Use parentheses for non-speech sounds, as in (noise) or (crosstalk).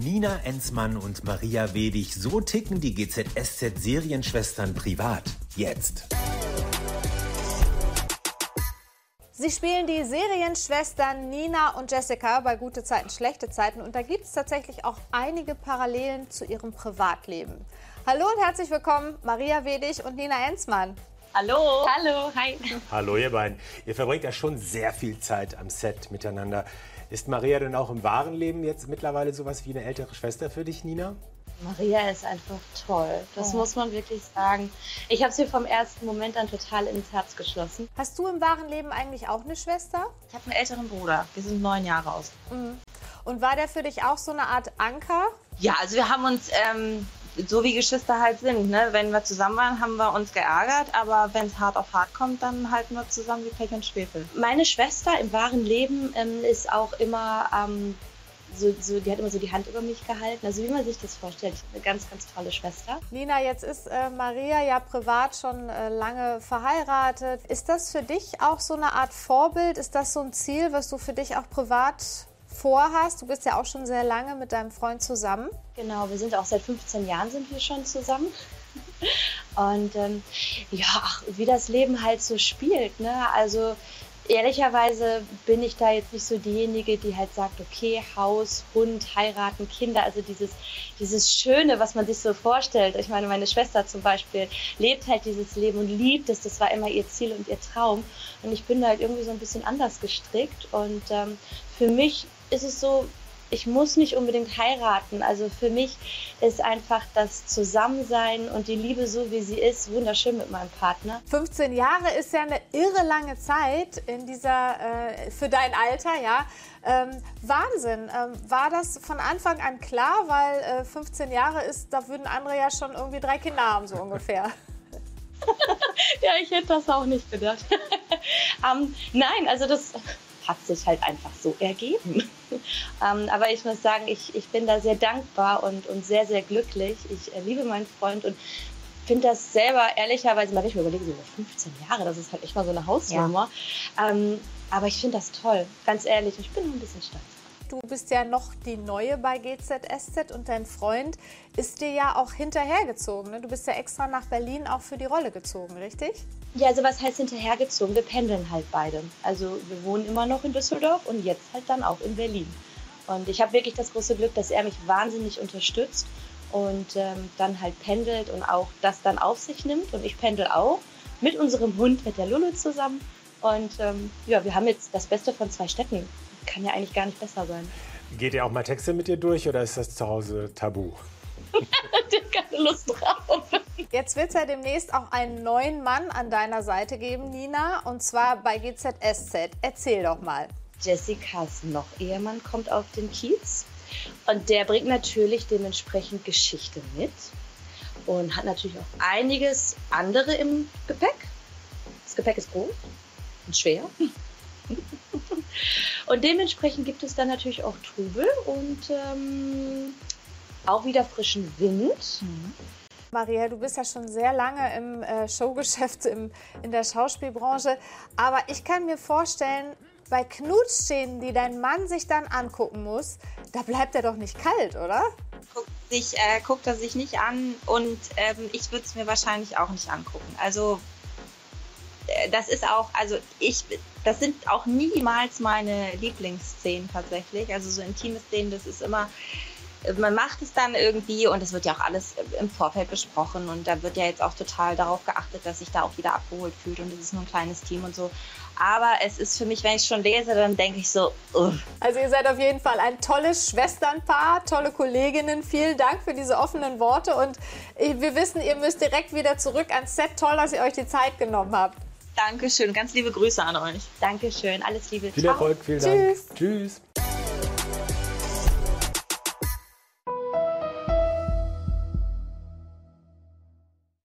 Nina Enzmann und Maria Wedig, so ticken die GZSZ-Serienschwestern privat. Jetzt. Sie spielen die Serienschwestern Nina und Jessica bei Gute Zeiten, Schlechte Zeiten und da gibt es tatsächlich auch einige Parallelen zu ihrem Privatleben. Hallo und herzlich willkommen, Maria Wedig und Nina Enzmann. Hallo. Hallo, hi. Hallo ihr beiden. Ihr verbringt ja schon sehr viel Zeit am Set miteinander. Ist Maria denn auch im wahren Leben jetzt mittlerweile sowas wie eine ältere Schwester für dich, Nina? Maria ist einfach toll. Das oh. muss man wirklich sagen. Ich habe sie vom ersten Moment an total ins Herz geschlossen. Hast du im wahren Leben eigentlich auch eine Schwester? Ich habe einen älteren Bruder. Wir sind neun Jahre aus. Mhm. Und war der für dich auch so eine Art Anker? Ja, also wir haben uns ähm, so wie Geschwister halt sind. Ne? Wenn wir zusammen waren, haben wir uns geärgert, aber wenn es hart auf hart kommt, dann halten wir zusammen wie Pech und Schwefel. Meine Schwester im wahren Leben ähm, ist auch immer ähm, so, so, die hat immer so die Hand über mich gehalten. Also wie man sich das vorstellt. Ich habe eine ganz, ganz tolle Schwester. Nina, jetzt ist äh, Maria ja privat schon äh, lange verheiratet. Ist das für dich auch so eine Art Vorbild? Ist das so ein Ziel, was du für dich auch privat vorhast? Du bist ja auch schon sehr lange mit deinem Freund zusammen. Genau, wir sind auch seit 15 Jahren sind wir schon zusammen. (laughs) Und ähm, ja, ach, wie das Leben halt so spielt. Ne? Also ehrlicherweise bin ich da jetzt nicht so diejenige, die halt sagt, okay, Haus, Hund, heiraten, Kinder, also dieses, dieses Schöne, was man sich so vorstellt. Ich meine, meine Schwester zum Beispiel lebt halt dieses Leben und liebt es. Das war immer ihr Ziel und ihr Traum. Und ich bin da halt irgendwie so ein bisschen anders gestrickt. Und ähm, für mich ist es so, ich muss nicht unbedingt heiraten. Also für mich ist einfach das Zusammensein und die Liebe so, wie sie ist, wunderschön mit meinem Partner. 15 Jahre ist ja eine irre lange Zeit in dieser, äh, für dein Alter, ja. Ähm, Wahnsinn. Ähm, war das von Anfang an klar? Weil äh, 15 Jahre ist, da würden andere ja schon irgendwie drei Kinder haben, so ungefähr. (laughs) (laughs) ja, ich hätte das auch nicht gedacht. (laughs) ähm, nein, also das hat sich halt einfach so ergeben. (laughs) ähm, aber ich muss sagen, ich, ich bin da sehr dankbar und, und sehr, sehr glücklich. Ich äh, liebe meinen Freund und finde das selber ehrlicherweise, mal ich mir überlege, so 15 Jahre, das ist halt echt mal so eine Hausnummer. Ja. Ähm, aber ich finde das toll, ganz ehrlich. Ich bin ein bisschen stolz. Du bist ja noch die Neue bei GZSZ und dein Freund ist dir ja auch hinterhergezogen. Ne? Du bist ja extra nach Berlin auch für die Rolle gezogen, richtig? Ja, also was heißt hinterhergezogen? Wir pendeln halt beide. Also wir wohnen immer noch in Düsseldorf und jetzt halt dann auch in Berlin. Und ich habe wirklich das große Glück, dass er mich wahnsinnig unterstützt und ähm, dann halt pendelt und auch das dann auf sich nimmt. Und ich pendel auch mit unserem Hund, mit der Lulu zusammen. Und ähm, ja, wir haben jetzt das Beste von zwei Städten kann ja eigentlich gar nicht besser sein. Geht ihr auch mal Texte mit dir durch oder ist das zu Hause tabu? (laughs) Der hat keine Lust drauf. Jetzt wird es ja demnächst auch einen neuen Mann an deiner Seite geben, Nina, und zwar bei GZSZ. Erzähl doch mal. Jessicas noch Ehemann kommt auf den Kiez und der bringt natürlich dementsprechend Geschichte mit und hat natürlich auch einiges andere im Gepäck. Das Gepäck ist groß und schwer. Und dementsprechend gibt es dann natürlich auch Trubel und ähm, auch wieder frischen Wind. Mhm. Maria, du bist ja schon sehr lange im äh, Showgeschäft, im, in der Schauspielbranche. Aber ich kann mir vorstellen, bei Knutschszenen, die dein Mann sich dann angucken muss, da bleibt er doch nicht kalt, oder? Guckt, sich, äh, guckt er sich nicht an und ähm, ich würde es mir wahrscheinlich auch nicht angucken. Also das ist auch, also ich, das sind auch niemals meine Lieblingsszenen tatsächlich. Also so intime Szenen, das ist immer, man macht es dann irgendwie und es wird ja auch alles im Vorfeld besprochen und da wird ja jetzt auch total darauf geachtet, dass sich da auch wieder abgeholt fühlt und es ist nur ein kleines Team und so. Aber es ist für mich, wenn ich schon lese, dann denke ich so, uh. Also ihr seid auf jeden Fall ein tolles Schwesternpaar, tolle Kolleginnen. Vielen Dank für diese offenen Worte und wir wissen, ihr müsst direkt wieder zurück ans Set. Toll, dass ihr euch die Zeit genommen habt. Dankeschön, ganz liebe Grüße an euch. Dankeschön, alles Liebe. Viel Erfolg, vielen Dank. Tschüss. Tschüss.